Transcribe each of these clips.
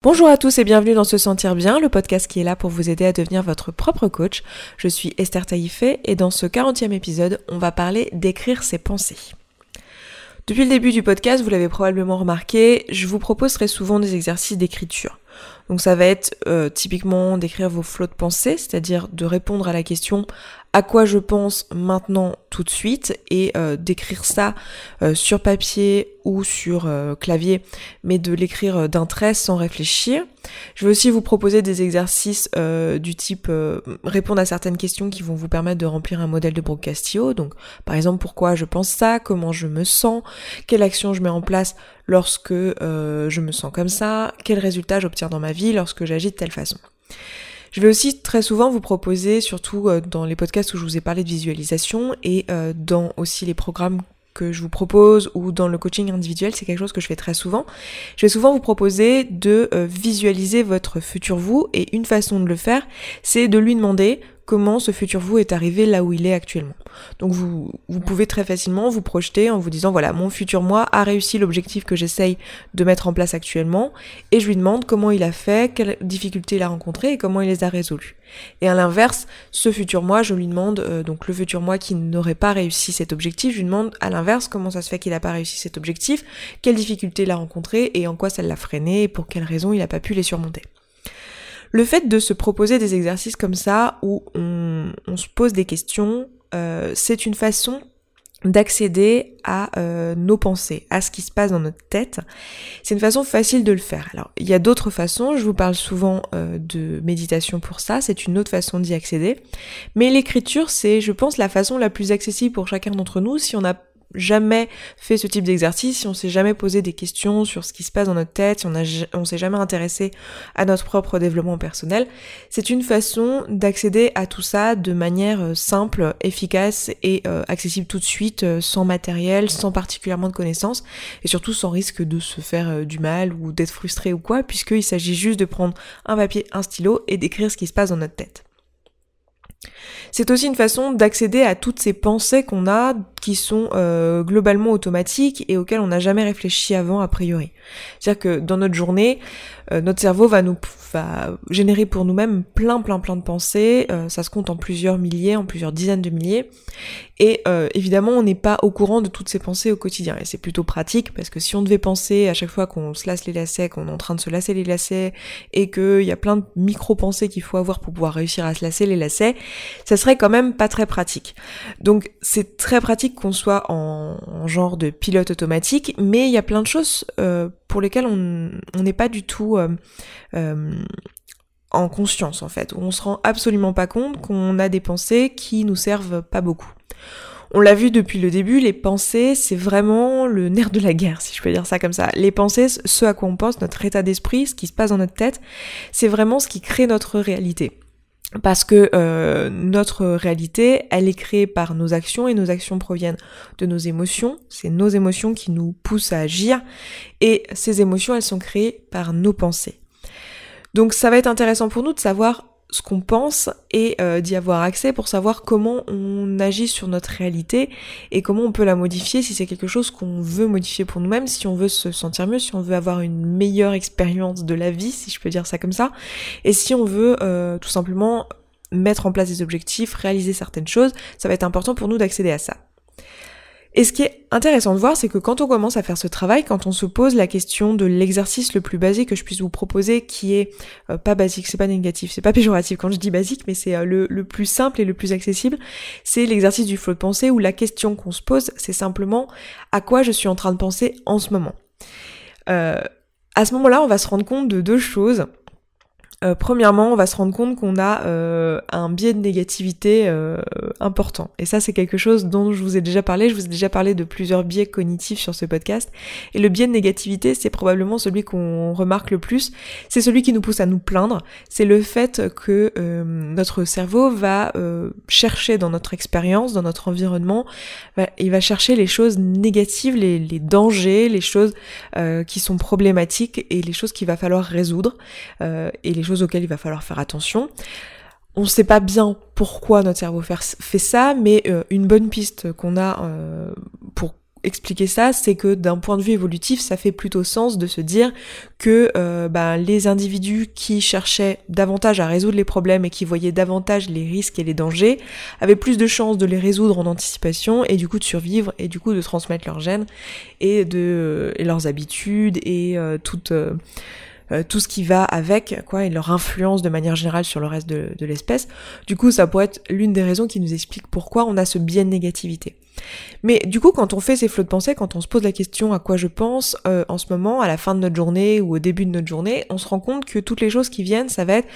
Bonjour à tous et bienvenue dans Se Sentir Bien, le podcast qui est là pour vous aider à devenir votre propre coach. Je suis Esther Taïfé et dans ce 40e épisode, on va parler d'écrire ses pensées. Depuis le début du podcast, vous l'avez probablement remarqué, je vous propose très souvent des exercices d'écriture. Donc ça va être euh, typiquement d'écrire vos flots de pensées, c'est-à-dire de répondre à la question à quoi je pense maintenant tout de suite et euh, d'écrire ça euh, sur papier ou sur euh, clavier, mais de l'écrire d'un trait sans réfléchir. Je vais aussi vous proposer des exercices du type répondre à certaines questions qui vont vous permettre de remplir un modèle de Brooke Castillo. Donc par exemple pourquoi je pense ça, comment je me sens, quelle action je mets en place lorsque je me sens comme ça, quel résultat j'obtiens dans ma vie lorsque j'agis de telle façon. Je vais aussi très souvent vous proposer, surtout euh, dans les podcasts où je vous ai parlé de visualisation et euh, dans aussi les programmes que je vous propose ou dans le coaching individuel, c'est quelque chose que je fais très souvent. Je vais souvent vous proposer de euh, visualiser votre futur vous et une façon de le faire, c'est de lui demander comment ce futur vous est arrivé là où il est actuellement. Donc vous, vous pouvez très facilement vous projeter en vous disant voilà, mon futur moi a réussi l'objectif que j'essaye de mettre en place actuellement et je lui demande comment il a fait, quelles difficultés il a rencontrées et comment il les a résolues. Et à l'inverse, ce futur moi, je lui demande, euh, donc le futur moi qui n'aurait pas réussi cet objectif, je lui demande à l'inverse comment ça se fait qu'il n'a pas réussi cet objectif, quelles difficultés il a rencontrées et en quoi ça l'a freiné et pour quelles raisons il n'a pas pu les surmonter. Le fait de se proposer des exercices comme ça, où on, se pose des questions, euh, c'est une façon d'accéder à euh, nos pensées, à ce qui se passe dans notre tête. C'est une façon facile de le faire. Alors, il y a d'autres façons, je vous parle souvent euh, de méditation pour ça, c'est une autre façon d'y accéder. Mais l'écriture, c'est, je pense, la façon la plus accessible pour chacun d'entre nous si on a jamais fait ce type d'exercice, si on s'est jamais posé des questions sur ce qui se passe dans notre tête, si on, a, s'est jamais intéressé à notre propre développement personnel, c'est une façon d'accéder à tout ça de manière euh, simple, efficace et euh, accessible tout de suite, euh, sans matériel, sans particulièrement de connaissances, et surtout sans risque de se faire du mal ou d'être frustré ou quoi, puisqu'il s'agit juste de prendre un papier, un stylo et d'écrire ce qui se passe dans notre tête. C'est aussi une façon d'accéder à toutes ces pensées qu'on a sont euh, globalement automatiques et auxquelles on n'a jamais réfléchi avant a priori. C'est-à-dire que dans notre journée, euh, notre cerveau va nous va générer pour nous-mêmes plein plein plein de pensées, euh, ça se compte en plusieurs milliers, en plusieurs dizaines de milliers, et évidemment on n'est pas au courant de toutes ces pensées au quotidien, et c'est plutôt pratique parce que si on devait penser à chaque fois qu'on se lasse les lacets, qu'on est en train de se lasser les lacets, et qu'il y a plein de micro-pensées qu'il faut avoir pour pouvoir réussir à se lasser les lacets, ça serait quand même pas très pratique. Donc c'est très pratique qu'on soit en, genre de pilote automatique, mais il y a plein de choses euh, pour lesquelles on n'est pas du tout euh, euh, en conscience en fait, où on se rend absolument pas compte qu'on a des pensées qui nous servent pas beaucoup. On l'a vu depuis le début, les pensées, c'est vraiment le nerf de la guerre, si je peux dire ça comme ça. Les pensées, ce à quoi on pense, notre état d'esprit, ce qui se passe dans notre tête, c'est vraiment ce qui crée notre réalité parce que euh, notre réalité, elle est créée par nos actions et nos actions proviennent de nos émotions. C'est nos émotions qui nous poussent à agir et ces émotions, elles sont créées par nos pensées. Donc ça va être intéressant pour nous de savoir ce qu'on pense et euh, d'y avoir accès pour savoir comment on agit sur notre réalité et comment on peut la modifier si c'est quelque chose qu'on veut modifier pour nous-mêmes, si on veut se sentir mieux, si on veut avoir une meilleure expérience de la vie, si je peux dire ça comme ça, et si on veut euh, tout simplement mettre en place des objectifs, réaliser certaines choses, ça va être important pour nous d'accéder à ça. Et ce qui est intéressant de voir, c'est que quand on commence à faire ce travail, quand on se pose la question de l'exercice le plus basique que je puisse vous proposer, qui est euh, pas basique, c'est pas négatif, c'est pas péjoratif quand je dis basique, mais c'est euh, le, plus simple et le plus accessible, c'est l'exercice du flot de pensée où la question qu'on se pose, c'est simplement à quoi je suis en train de penser en ce moment. Euh, à ce moment-là, on va se rendre compte de deux choses. Euh, premièrement, on va se rendre compte qu'on a euh, un biais de négativité euh, important. Et ça, c'est quelque chose dont je vous ai déjà parlé. Je vous ai déjà parlé de plusieurs biais cognitifs sur ce podcast. Et le biais de négativité, c'est probablement celui qu'on remarque le plus. C'est celui qui nous pousse à nous plaindre. C'est le fait que notre cerveau va chercher dans notre expérience, dans notre environnement, il va chercher les choses négatives, les, les dangers, les choses qui sont problématiques et les choses qu'il va falloir résoudre. et les auxquelles il va falloir faire attention. On ne sait pas bien pourquoi notre cerveau fait ça, mais euh, une bonne piste qu'on a euh, pour expliquer ça, c'est que d'un point de vue évolutif, ça fait plutôt sens de se dire que euh, ben, les individus qui cherchaient davantage à résoudre les problèmes et qui voyaient davantage les risques et les dangers avaient plus de chances de les résoudre en anticipation et du coup de survivre et du coup de transmettre leurs gènes et de leurs habitudes et euh, toute euh, tout ce qui va avec, quoi, et leur influence de manière générale sur le reste de, de l'espèce. Du coup, ça pourrait être l'une des raisons qui nous explique pourquoi on a ce biais de négativité. Mais du coup, quand on fait ces flots de pensée, quand on se pose la question à quoi je pense euh, en ce moment, à la fin de notre journée ou au début de notre journée, on se rend compte que toutes les choses qui viennent, ça va être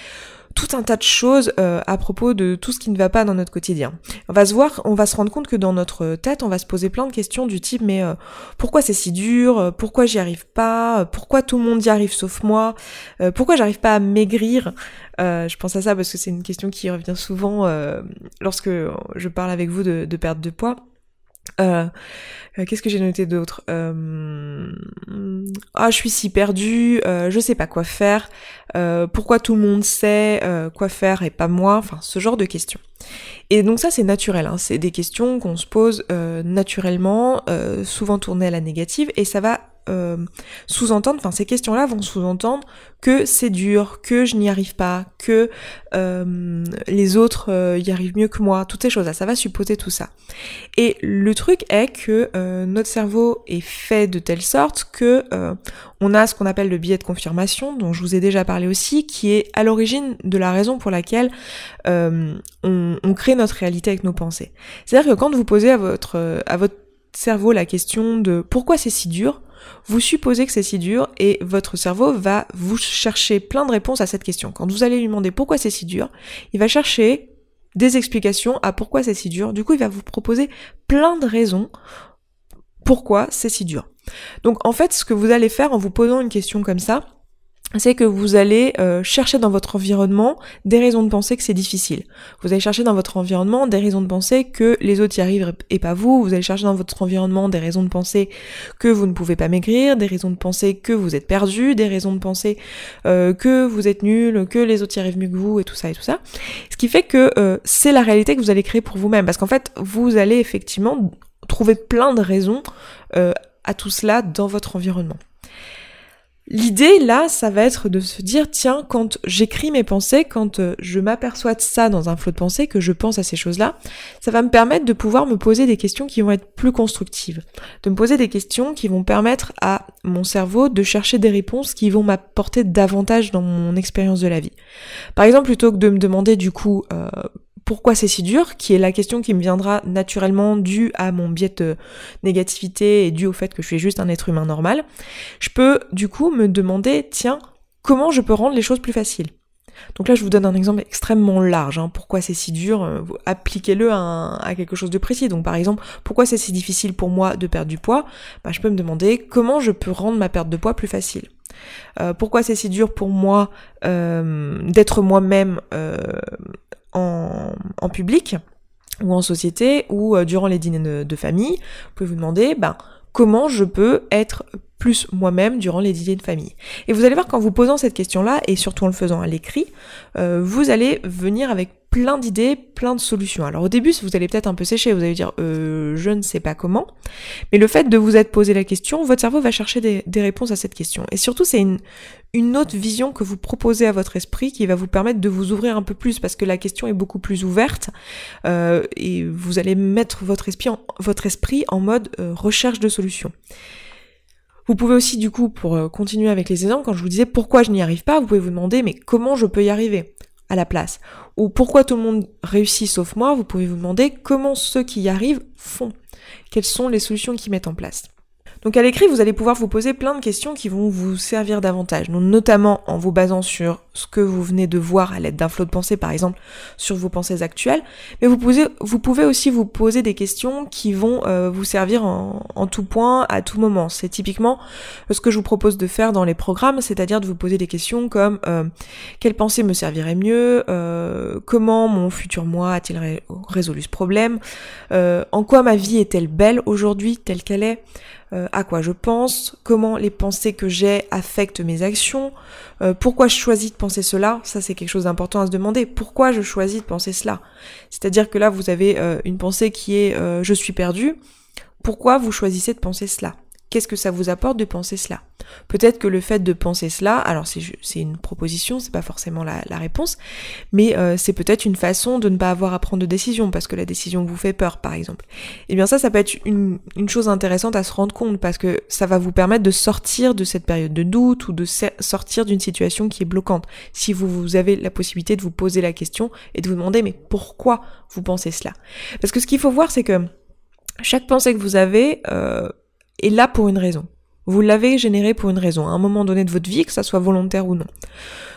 tout un tas de choses euh, à propos de tout ce qui ne va pas dans notre quotidien. On va se voir, on va se rendre compte que dans notre tête, on va se poser plein de questions du type mais euh, pourquoi c'est si dur Pourquoi j'y arrive pas Pourquoi tout le monde y arrive sauf moi Pourquoi j'arrive pas à maigrir Je pense à ça parce que c'est une question qui revient souvent lorsque je parle avec vous de, de perte de poids. Euh, euh, Qu'est-ce que j'ai noté d'autre? Euh, Ah, je suis si perdue, euh, je sais pas quoi faire. Euh, pourquoi tout le monde sait quoi faire et pas moi? Enfin, ce genre de questions. Et donc ça, c'est naturel. Hein, c'est des questions qu'on se pose naturellement, souvent tournées à la négative, et ça va euh, sous-entendre, enfin ces questions-là vont sous-entendre que c'est dur, que je n'y arrive pas, que euh, les autres euh, y arrivent mieux que moi, toutes ces choses-là, ça va supposer tout ça. Et le truc est que notre cerveau est fait de telle sorte que on a ce qu'on appelle le biais de confirmation, dont je vous ai déjà parlé aussi, qui est à l'origine de la raison pour laquelle on, on crée notre réalité avec nos pensées. C'est-à-dire que quand vous posez à votre à votre cerveau la question de pourquoi c'est si dur, vous supposez que c'est si dur et votre cerveau va vous chercher plein de réponses à cette question. Quand vous allez lui demander pourquoi c'est si dur, il va chercher des explications à pourquoi c'est si dur. Du coup, il va vous proposer plein de raisons pourquoi c'est si dur. Donc en fait, ce que vous allez faire en vous posant une question comme ça, c'est que vous allez euh, chercher dans votre environnement des raisons de penser que c'est difficile. Vous allez chercher dans votre environnement des raisons de penser que les autres y arrivent et pas vous. Vous allez chercher dans votre environnement des raisons de penser que vous ne pouvez pas maigrir, des raisons de penser que vous êtes perdu, des raisons de penser euh, que vous êtes nul, que les autres y arrivent mieux que vous et tout ça et tout ça. Ce qui fait que euh, c'est la réalité que vous allez créer pour vous-même. Parce qu'en fait, vous allez effectivement trouver plein de raisons à tout cela dans votre environnement. L'idée là, ça va être de se dire tiens, quand j'écris mes pensées, quand euh, je m'aperçois de ça dans un flot de pensée, que je pense à ces choses-là, ça va me permettre de pouvoir me poser des questions qui vont être plus constructives, de me poser des questions qui vont permettre à mon cerveau de chercher des réponses qui vont m'apporter davantage dans mon expérience de la vie. Par exemple, plutôt que de me demander du coup euh, pourquoi c'est si dur, qui est la question qui me viendra naturellement due à mon biais de négativité et due au fait que je suis juste un être humain normal, je peux du coup me demander, tiens, comment je peux rendre les choses plus faciles? Donc là, je vous donne un exemple extrêmement large. Hein. Pourquoi c'est si dur euh, Appliquez-le à, quelque chose de précis. Donc par exemple, pourquoi c'est si difficile pour moi de perdre du poids? Bah, Je peux me demander comment je peux rendre ma perte de poids plus facile. Euh, pourquoi c'est si dur pour moi euh, d'être moi-même en, public ou en société ou euh, durant les dîners de, famille, vous pouvez vous demander ben, comment je peux être plus moi-même durant les dîners de famille. Et vous allez voir qu'en vous posant cette question-là, et surtout en le faisant à l'écrit, euh, vous allez venir avec plein d'idées, plein de solutions. Alors au début, vous allez peut-être un peu sécher, vous allez dire euh, je ne sais pas comment, mais le fait de vous être posé la question, votre cerveau va chercher des, réponses à cette question. Et surtout, c'est une, autre vision que vous proposez à votre esprit qui va vous permettre de vous ouvrir un peu plus parce que la question est beaucoup plus ouverte euh, et vous allez mettre votre esprit en, votre esprit en mode euh, recherche de solutions. Vous pouvez aussi, du coup, pour euh, continuer avec les exemples, quand je vous disais pourquoi je n'y arrive pas, vous pouvez vous demander mais comment je peux y arriver? À la place Ou pourquoi tout le monde réussit sauf moi Vous pouvez vous demander comment ceux qui y arrivent font. Quelles sont les solutions qu'ils mettent en place? Donc à l'écrit, vous allez pouvoir vous poser plein de questions qui vont vous servir davantage, notamment en vous basant sur ce que vous venez de voir à l'aide d'un flot de pensée, par exemple, sur vos pensées actuelles, mais vous pouvez, aussi vous poser des questions qui vont euh, vous servir en, tout point, à tout moment. C'est typiquement ce que je vous propose de faire dans les programmes, c'est-à-dire de vous poser des questions comme euh, quelle pensée me servirait mieux, euh, comment mon futur moi a-t-il résolu ce problème, en quoi ma vie est-elle belle aujourd'hui telle qu'elle est, euh, à quoi je pense, comment les pensées que j'ai affectent mes actions, euh, pourquoi je choisis de penser cela, ça c'est quelque chose d'important à se demander, pourquoi je choisis de penser cela. C'est-à-dire que là vous avez euh, une pensée qui est je suis perdu, Pourquoi vous choisissez de penser cela? Qu'est-ce que ça vous apporte de penser cela? Peut-être que le fait de penser cela, alors c'est une proposition, c'est pas forcément la, réponse, mais euh, c'est peut-être une façon de ne pas avoir à prendre de décision parce que la décision vous fait peur, par exemple. Et eh bien ça, ça peut être une, chose intéressante à se rendre compte parce que ça va vous permettre de sortir de cette période de doute ou de sortir d'une situation qui est bloquante. Si vous, vous avez la possibilité de vous poser la question et de vous demander mais pourquoi vous pensez cela? Parce que ce qu'il faut voir, c'est que chaque pensée que vous avez, euh, est là pour une raison. Vous l'avez généré pour une raison, à un moment donné de votre vie, que ça soit volontaire ou non.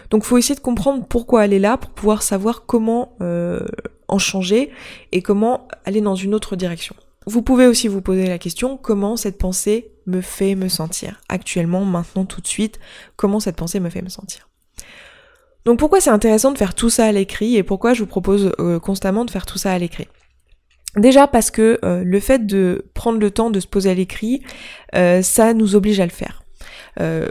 Donc il faut essayer de comprendre pourquoi elle est là pour pouvoir savoir comment euh, en changer et comment aller dans une autre direction. Vous pouvez aussi vous poser la question comment cette pensée me fait me sentir? Actuellement, maintenant, tout de suite, comment cette pensée me fait me sentir? Donc pourquoi c'est intéressant de faire tout ça à l'écrit et pourquoi je vous propose euh, constamment de faire tout ça à l'écrit? Déjà parce que euh, le fait de prendre le temps de se poser à l'écrit, euh, ça nous oblige à le faire. Euh,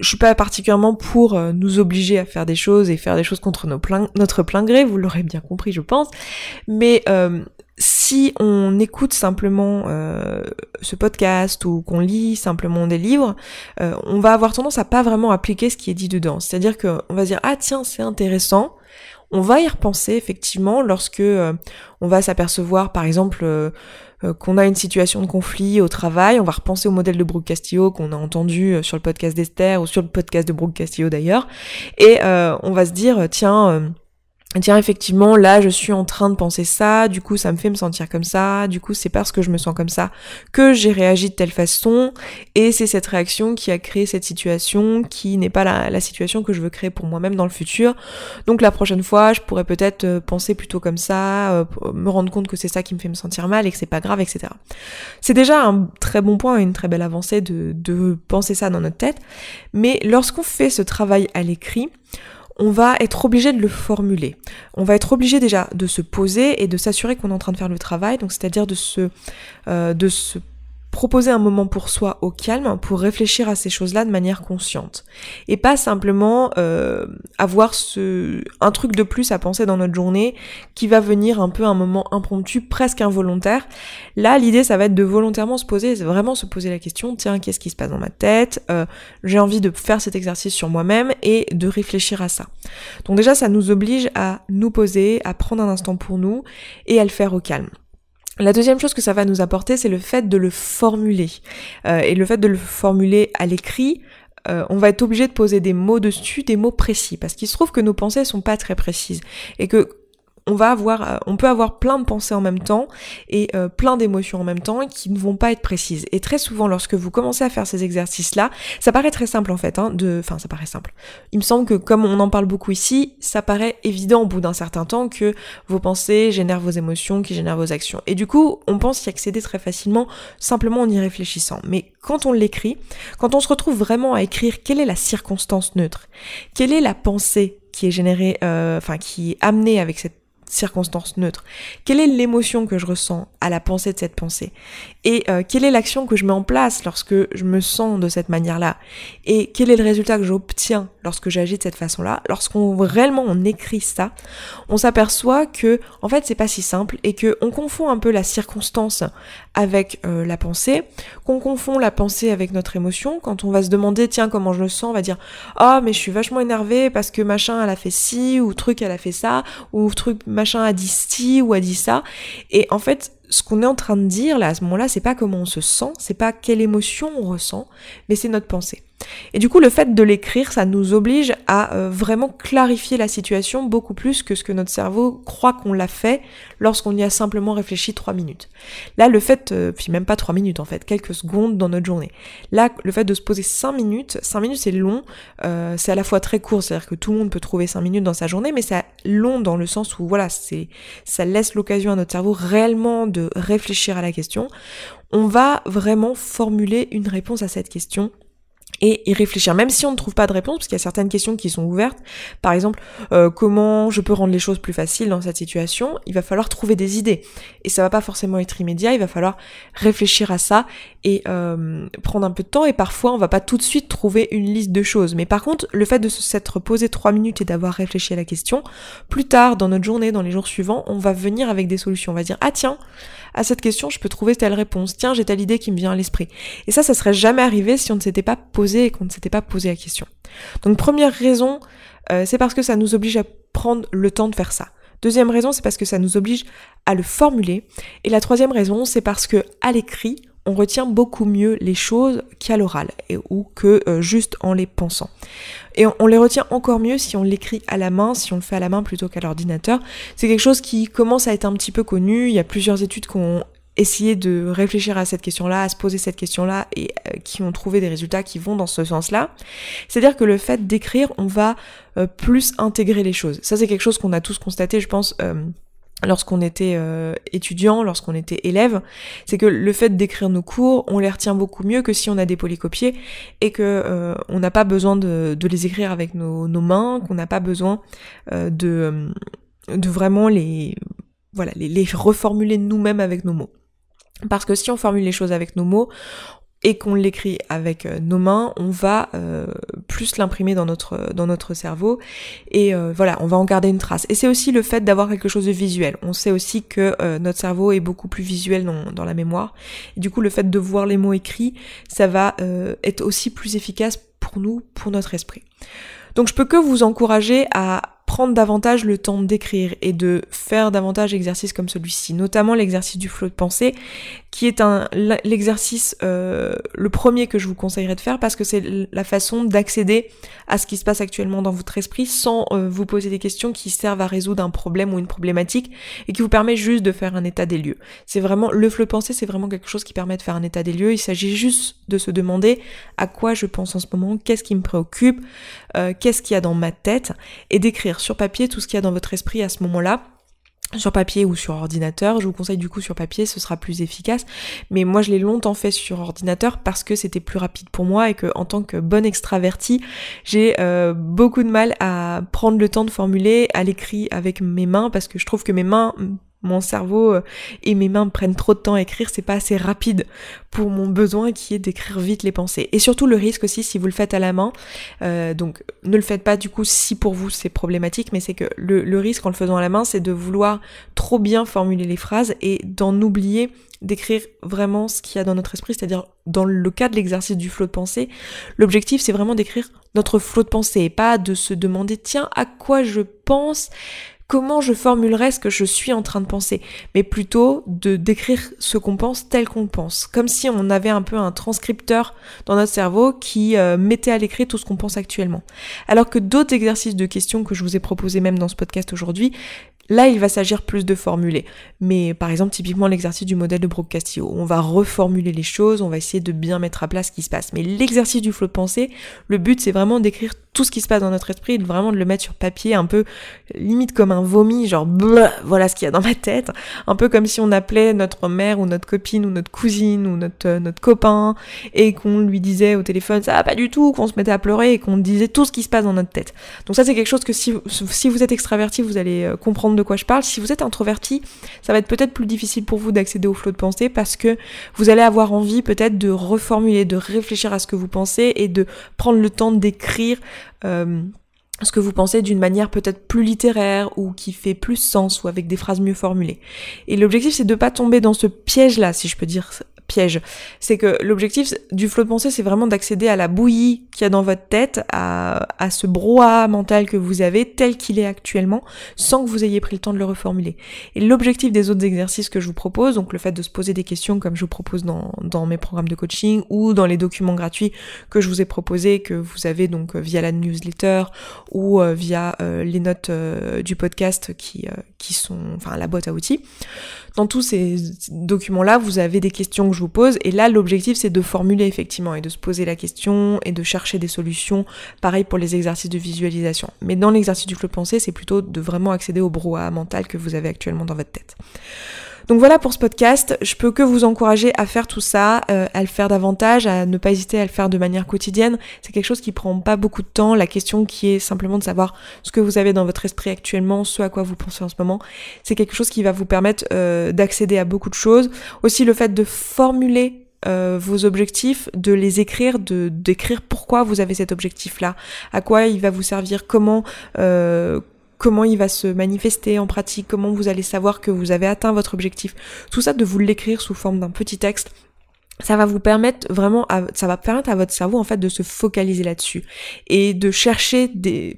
je suis pas particulièrement pour euh, nous obliger à faire des choses et faire des choses contre notre plein gré, vous l'aurez bien compris, je pense. Mais si on écoute simplement ce podcast ou qu'on lit simplement des livres, on va avoir tendance à pas vraiment appliquer ce qui est dit dedans. C'est-à-dire qu'on va dire ah tiens c'est intéressant, on va y repenser effectivement lorsque euh, on va s'apercevoir par exemple euh, euh, qu'on a une situation de conflit au travail, on va repenser au modèle de Brooke Castillo qu'on a entendu sur le podcast d'Esther ou sur le podcast de Brooke Castillo d'ailleurs, et on va se dire tiens tiens effectivement là je suis en train de penser ça, du coup ça me fait me sentir comme ça, du coup c'est parce que je me sens comme ça que j'ai réagi de telle façon et c'est cette réaction qui a créé cette situation qui n'est pas la, situation que je veux créer pour moi-même dans le futur. Donc la prochaine fois je pourrais peut-être euh, penser plutôt comme ça, euh, me rendre compte que c'est ça qui me fait me sentir mal et que c'est pas grave, etc. C'est déjà un très bon point une très belle avancée de, de penser ça dans notre tête, mais lorsqu'on fait ce travail à l'écrit, on va être obligé de le formuler. On va être obligé déjà de se poser et de s'assurer qu'on est en train de faire le travail, donc c'est-à-dire de se, euh, de se proposer un moment pour soi au calme pour réfléchir à ces choses-là de manière consciente. Et pas simplement euh, avoir ce un truc de plus à penser dans notre journée qui va venir un peu un moment impromptu presque involontaire. Là l'idée ça va être de volontairement se poser vraiment se poser la question tiens qu'est-ce qui se passe dans ma tête euh, j'ai envie de faire cet exercice sur moi-même et de réfléchir à ça. Donc déjà ça nous oblige à nous poser à prendre un instant pour nous et à le faire au calme la deuxième chose que ça va nous apporter, c'est le fait de le formuler. Euh, et le fait de le formuler à l'écrit, euh, on va être obligé de poser des mots dessus, des mots précis, parce qu'il se trouve que nos pensées sont pas très précises. Et que euh, on peut avoir plein de pensées en même temps et euh, plein d'émotions en même temps qui ne vont pas être précises. Et très souvent, lorsque vous commencez à faire ces exercices-là, ça paraît très simple en fait, hein, de, enfin ça paraît simple. Il me semble que comme on en parle beaucoup ici, ça paraît évident au bout d'un certain temps que vos pensées génèrent vos émotions, qui génèrent vos actions. Et du coup, on pense y accéder très facilement simplement en y réfléchissant. Mais quand on l'écrit, quand on se retrouve vraiment à écrire quelle est la circonstance neutre, quelle est la pensée qui est générée, euh, enfin qui est amenée avec cette circonstance neutre. Quelle est l'émotion que je ressens à la pensée de cette pensée? Et euh, quelle est l'action que je mets en place lorsque je me sens de cette manière-là? Et quel est le résultat que j'obtiens lorsque j'agis de cette façon-là? Lorsqu'on réellement on écrit ça, on s'aperçoit que en fait c'est pas si simple et que on confond un peu la circonstance avec euh, la pensée, qu'on confond la pensée avec notre émotion. Quand on va se demander tiens comment je le sens, on va dire ah mais je suis vachement énervé parce que machin elle a fait ci ou truc elle a fait ça ou truc machin a dit ci ou a dit ça. Et en fait, ce qu'on est en train de dire là à ce moment-là, c'est pas comment on se sent, c'est pas quelle émotion on ressent, mais c'est notre pensée. Et du coup, le fait de l'écrire, ça nous oblige à euh, vraiment clarifier la situation beaucoup plus que ce que notre cerveau croit qu'on l'a fait lorsqu'on y a simplement réfléchi trois minutes. Là, le fait, euh, puis même pas trois minutes en fait, quelques secondes dans notre journée. Là, le fait de se poser cinq minutes, cinq minutes c'est long, euh, c'est à la fois très court, c'est-à-dire que tout le monde peut trouver cinq minutes dans sa journée, mais c'est long dans le sens où voilà, c'est, ça laisse l'occasion à notre cerveau réellement de réfléchir à la question. On va vraiment formuler une réponse à cette question et y réfléchir, même si on ne trouve pas de réponse, parce qu'il y a certaines questions qui sont ouvertes. Par exemple, euh, comment je peux rendre les choses plus faciles dans cette situation? Il va falloir trouver des idées, et ça va pas forcément être immédiat. Il va falloir réfléchir à ça et euh, prendre un peu de temps. Et parfois, on va pas tout de suite trouver une liste de choses. Mais par contre, le fait de s'être posé trois minutes et d'avoir réfléchi à la question, plus tard dans notre journée, dans les jours suivants, on va venir avec des solutions. On va dire ah tiens, à cette question, je peux trouver telle réponse. Tiens, j'ai telle idée qui me vient à l'esprit. Et ça, ça serait jamais arrivé si on ne s'était pas posé et qu'on ne s'était pas posé la question. Donc première raison, euh, c'est parce que ça nous oblige à prendre le temps de faire ça. Deuxième raison, c'est parce que ça nous oblige à le formuler. Et la troisième raison, c'est parce que à l'écrit, on retient beaucoup mieux les choses qu'à l'oral ou que euh, juste en les pensant. Et on, les retient encore mieux si on l'écrit à la main, si on le fait à la main plutôt qu'à l'ordinateur. C'est quelque chose qui commence à être un petit peu connu. Il y a plusieurs études qui ont essayé de réfléchir à cette question-là, à se poser cette question-là et euh, qui ont trouvé des résultats qui vont dans ce sens-là. C'est-à-dire que le fait d'écrire, on va euh, plus intégrer les choses. Ça, c'est quelque chose qu'on a tous constaté, je pense lorsqu'on était euh, étudiant, lorsqu'on était élève, c'est que le fait d'écrire nos cours, on les retient beaucoup mieux que si on a des polycopiés et que euh, on n'a pas besoin de, les écrire avec nos, mains, qu'on n'a pas besoin euh, de, vraiment les voilà les reformuler nous-mêmes avec nos mots. Parce que si on formule les choses avec nos mots, et qu'on l'écrit avec euh, nos mains, on va euh, plus l'imprimer dans notre dans notre cerveau et euh, voilà, on va en garder une trace. Et c'est aussi le fait d'avoir quelque chose de visuel. On sait aussi que notre cerveau est beaucoup plus visuel dans, dans la mémoire. Et du coup, le fait de voir les mots écrits, ça va être aussi plus efficace pour nous, pour notre esprit. Donc je peux que vous encourager à prendre davantage le temps d'écrire et de faire davantage d'exercices comme celui-ci, notamment l'exercice du flot de pensée, qui est l'exercice euh, le premier que je vous conseillerais de faire parce que c'est la façon d'accéder à ce qui se passe actuellement dans votre esprit sans euh, vous poser des questions qui servent à résoudre un problème ou une problématique et qui vous permet juste de faire un état des lieux. C'est vraiment le flot de pensée, c'est vraiment quelque chose qui permet de faire un état des lieux. Il s'agit juste de se demander à quoi je pense en ce moment, qu'est-ce qui me préoccupe, euh, qu'est-ce qu'il y a dans ma tête et d'écrire sur papier tout ce qu'il y a dans votre esprit à ce moment-là sur papier ou sur ordinateur. Je vous conseille du coup sur papier, ce sera plus efficace. Mais moi, je l'ai longtemps fait sur ordinateur parce que c'était plus rapide pour moi et que en tant que bonne extravertie, j'ai euh, beaucoup de mal à prendre le temps de formuler à l'écrit avec mes mains parce que je trouve que mes mains mon cerveau euh, et mes mains prennent trop de temps à écrire, c'est pas assez rapide pour mon besoin qui est d'écrire vite les pensées. Et surtout le risque aussi si vous le faites à la main, euh, donc ne le faites pas du coup si pour vous c'est problématique, mais c'est que le, le, risque en le faisant à la main c'est de vouloir trop bien formuler les phrases et d'en oublier d'écrire vraiment ce qu'il y a dans notre esprit, c'est-à-dire dans le cas de l'exercice du flot de pensée, l'objectif c'est vraiment d'écrire notre flot de pensée et pas de se demander tiens à quoi je pense comment je formulerais ce que je suis en train de penser, mais plutôt de décrire ce qu'on pense tel qu'on pense, comme si on avait un peu un transcripteur dans notre cerveau qui euh, mettait à l'écrit tout ce qu'on pense actuellement. Alors que d'autres exercices de questions que je vous ai proposés même dans ce podcast aujourd'hui, Là, il va s'agir plus de formuler. Mais par exemple, typiquement l'exercice du modèle de Brock-Castillo, on va reformuler les choses, on va essayer de bien mettre à place ce qui se passe. Mais l'exercice du flot de pensée, le but c'est vraiment d'écrire tout ce qui se passe dans notre esprit, vraiment de le mettre sur papier, un peu limite comme un vomi, genre voilà ce qu'il y a dans ma tête, un peu comme si on appelait notre mère ou notre copine ou notre cousine ou notre euh, copain et qu'on lui disait au téléphone ça va pas du tout, qu'on se mettait à pleurer et qu'on disait tout ce qui se passe dans notre tête. Donc ça c'est quelque chose que si si vous êtes extraverti, vous allez euh, comprendre de quoi je parle. Si vous êtes introverti, ça va être peut-être plus difficile pour vous d'accéder au flot de pensée parce que vous allez avoir envie peut-être de reformuler, de réfléchir à ce que vous pensez et de prendre le temps d'écrire euh, ce que vous pensez d'une manière peut-être plus littéraire ou qui fait plus sens ou avec des phrases mieux formulées. Et l'objectif c'est de pas tomber dans ce piège là, si je peux dire piège. C'est que l'objectif du flot de pensée, c'est vraiment d'accéder à la bouillie qu'il y a dans votre tête, à, ce brouhaha mental que vous avez tel qu'il est actuellement, sans que vous ayez pris le temps de le reformuler. Et l'objectif des autres exercices que je vous propose, donc le fait de se poser des questions comme je vous propose dans, mes programmes de coaching ou dans les documents gratuits que je vous ai proposés, que vous avez donc via la newsletter ou euh, via euh, les notes euh, du podcast qui, qui sont, enfin la boîte à outils. Dans tous ces documents-là, vous avez des questions que je pose, et là, l'objectif, c'est de formuler effectivement, et de se poser la question, et de chercher des solutions. Pareil pour les exercices de visualisation. Mais dans l'exercice du de pensée, c'est plutôt de vraiment accéder au brouhaha mental que vous avez actuellement dans votre tête. Donc voilà pour ce podcast. Je peux que vous encourager à faire tout ça, euh, à le faire davantage, à ne pas hésiter à le faire de manière quotidienne. C'est quelque chose qui prend pas beaucoup de temps. La question qui est simplement de savoir ce que vous avez dans votre esprit actuellement, ce à quoi vous pensez en ce moment, c'est quelque chose qui va vous permettre euh, d'accéder à beaucoup de choses. Aussi le fait de formuler euh, vos objectifs, de les écrire, de d'écrire pourquoi vous avez cet objectif-là, à quoi il va vous servir, comment comment il va se manifester en pratique, comment vous allez savoir que vous avez atteint votre objectif. Tout ça de vous l'écrire sous forme d'un petit texte ça va vous permettre vraiment, ça va permettre à votre cerveau en fait de se focaliser là-dessus et de chercher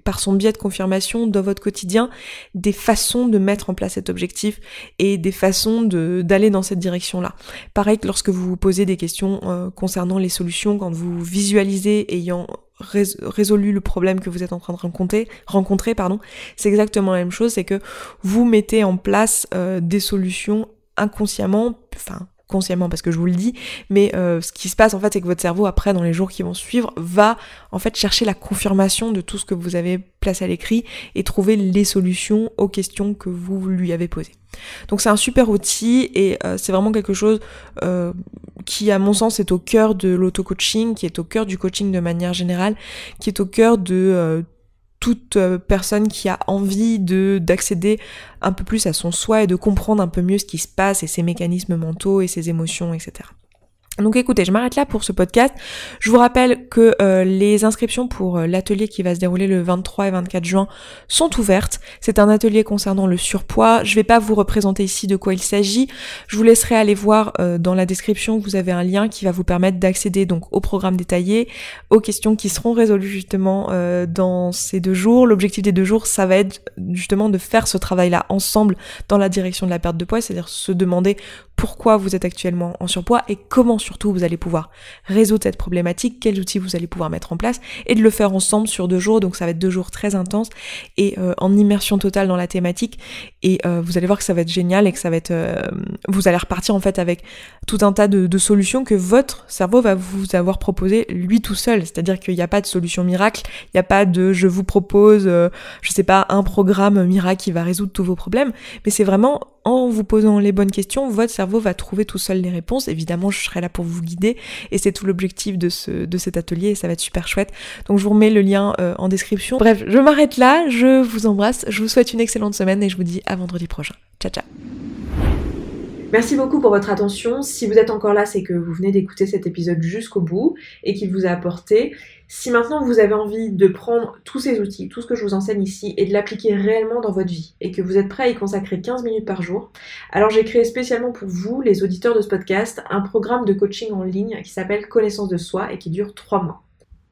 par son biais de confirmation dans votre quotidien des façons de mettre en place cet objectif et des façons d'aller dans cette direction-là. Pareil que lorsque vous vous posez des questions euh, concernant les solutions, quand vous visualisez ayant résolu le problème que vous êtes en train de rencontrer, rencontrer pardon, c'est exactement la même chose, c'est que vous mettez en place euh, des solutions inconsciemment, enfin consciemment parce que je vous le dis, mais euh, ce qui se passe en fait c'est que votre cerveau après dans les jours qui vont suivre va en fait chercher la confirmation de tout ce que vous avez placé à l'écrit et trouver les solutions aux questions que vous lui avez posées. Donc c'est un super outil et euh, c'est vraiment quelque chose euh, qui à mon sens est au cœur de l'auto-coaching, qui est au cœur du coaching de manière générale, qui est au cœur de toute personne qui a envie de d'accéder un peu plus à son soi et de comprendre un peu mieux ce qui se passe et ses mécanismes mentaux et ses émotions, etc. Donc écoutez, je m'arrête là pour ce podcast. Je vous rappelle que euh, les inscriptions pour euh, l'atelier qui va se dérouler le 23 et 24 juin sont ouvertes. C'est un atelier concernant le surpoids. Je vais pas vous représenter ici de quoi il s'agit. Je vous laisserai aller voir euh, dans la description, vous avez un lien qui va vous permettre d'accéder donc au programme détaillé, aux questions qui seront résolues justement dans ces deux jours. L'objectif des deux jours, ça va être justement de faire ce travail-là ensemble dans la direction de la perte de poids, c'est-à-dire se demander pourquoi vous êtes actuellement en surpoids et comment surtout vous allez pouvoir résoudre cette problématique, quels outils vous allez pouvoir mettre en place et de le faire ensemble sur deux jours. Donc ça va être deux jours très intenses et euh, en immersion totale dans la thématique et euh, vous allez voir que ça va être génial et que ça va être euh, vous allez repartir en fait avec tout un tas de, solutions que votre cerveau va vous avoir proposé lui tout seul. C'est-à-dire qu'il n'y a pas de solution miracle, il n'y a pas de je vous propose je sais pas un programme miracle qui va résoudre tous vos problèmes, mais c'est vraiment en vous posant les bonnes questions, votre cerveau va trouver tout seul les réponses. Évidemment, je serai là pour vous guider et c'est tout l'objectif de, ce, de cet atelier et ça va être super chouette. Donc je vous remets le lien euh, en description. Bref, je m'arrête là, je vous embrasse, je vous souhaite une excellente semaine et je vous dis à vendredi prochain. Ciao ciao Merci beaucoup pour votre attention. Si vous êtes encore là, c'est que vous venez d'écouter cet épisode jusqu'au bout et qu'il vous a apporté. Si maintenant vous avez envie de prendre tous ces outils, tout ce que je vous enseigne ici, et de l'appliquer réellement dans votre vie, et que vous êtes prêt à y consacrer 15 minutes par jour, alors j'ai créé spécialement pour vous, les auditeurs de ce podcast, un programme de coaching en ligne qui s'appelle Connaissance de soi et qui dure 3 mois.